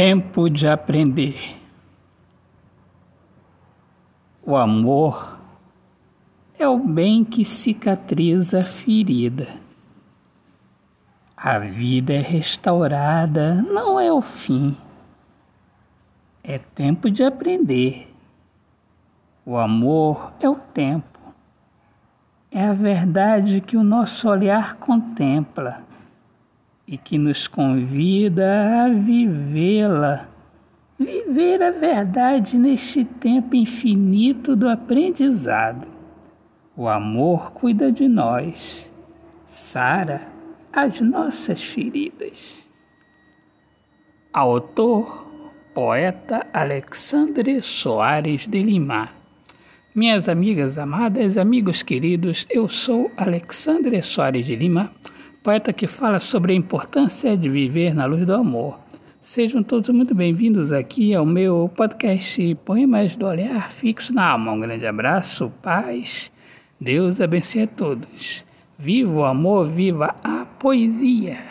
Tempo de aprender. O amor é o bem que cicatriza a ferida. A vida é restaurada, não é o fim. É tempo de aprender. O amor é o tempo. É a verdade que o nosso olhar contempla e que nos convida a vivê-la, viver a verdade neste tempo infinito do aprendizado. O amor cuida de nós, sara as nossas feridas. Autor, poeta Alexandre Soares de Lima. Minhas amigas amadas, amigos queridos, eu sou Alexandre Soares de Lima poeta que fala sobre a importância de viver na luz do amor. Sejam todos muito bem-vindos aqui ao meu podcast Poemas do Olhar Fixo na Alma. Um grande abraço, paz, Deus abençoe a todos. Viva o amor, viva a poesia!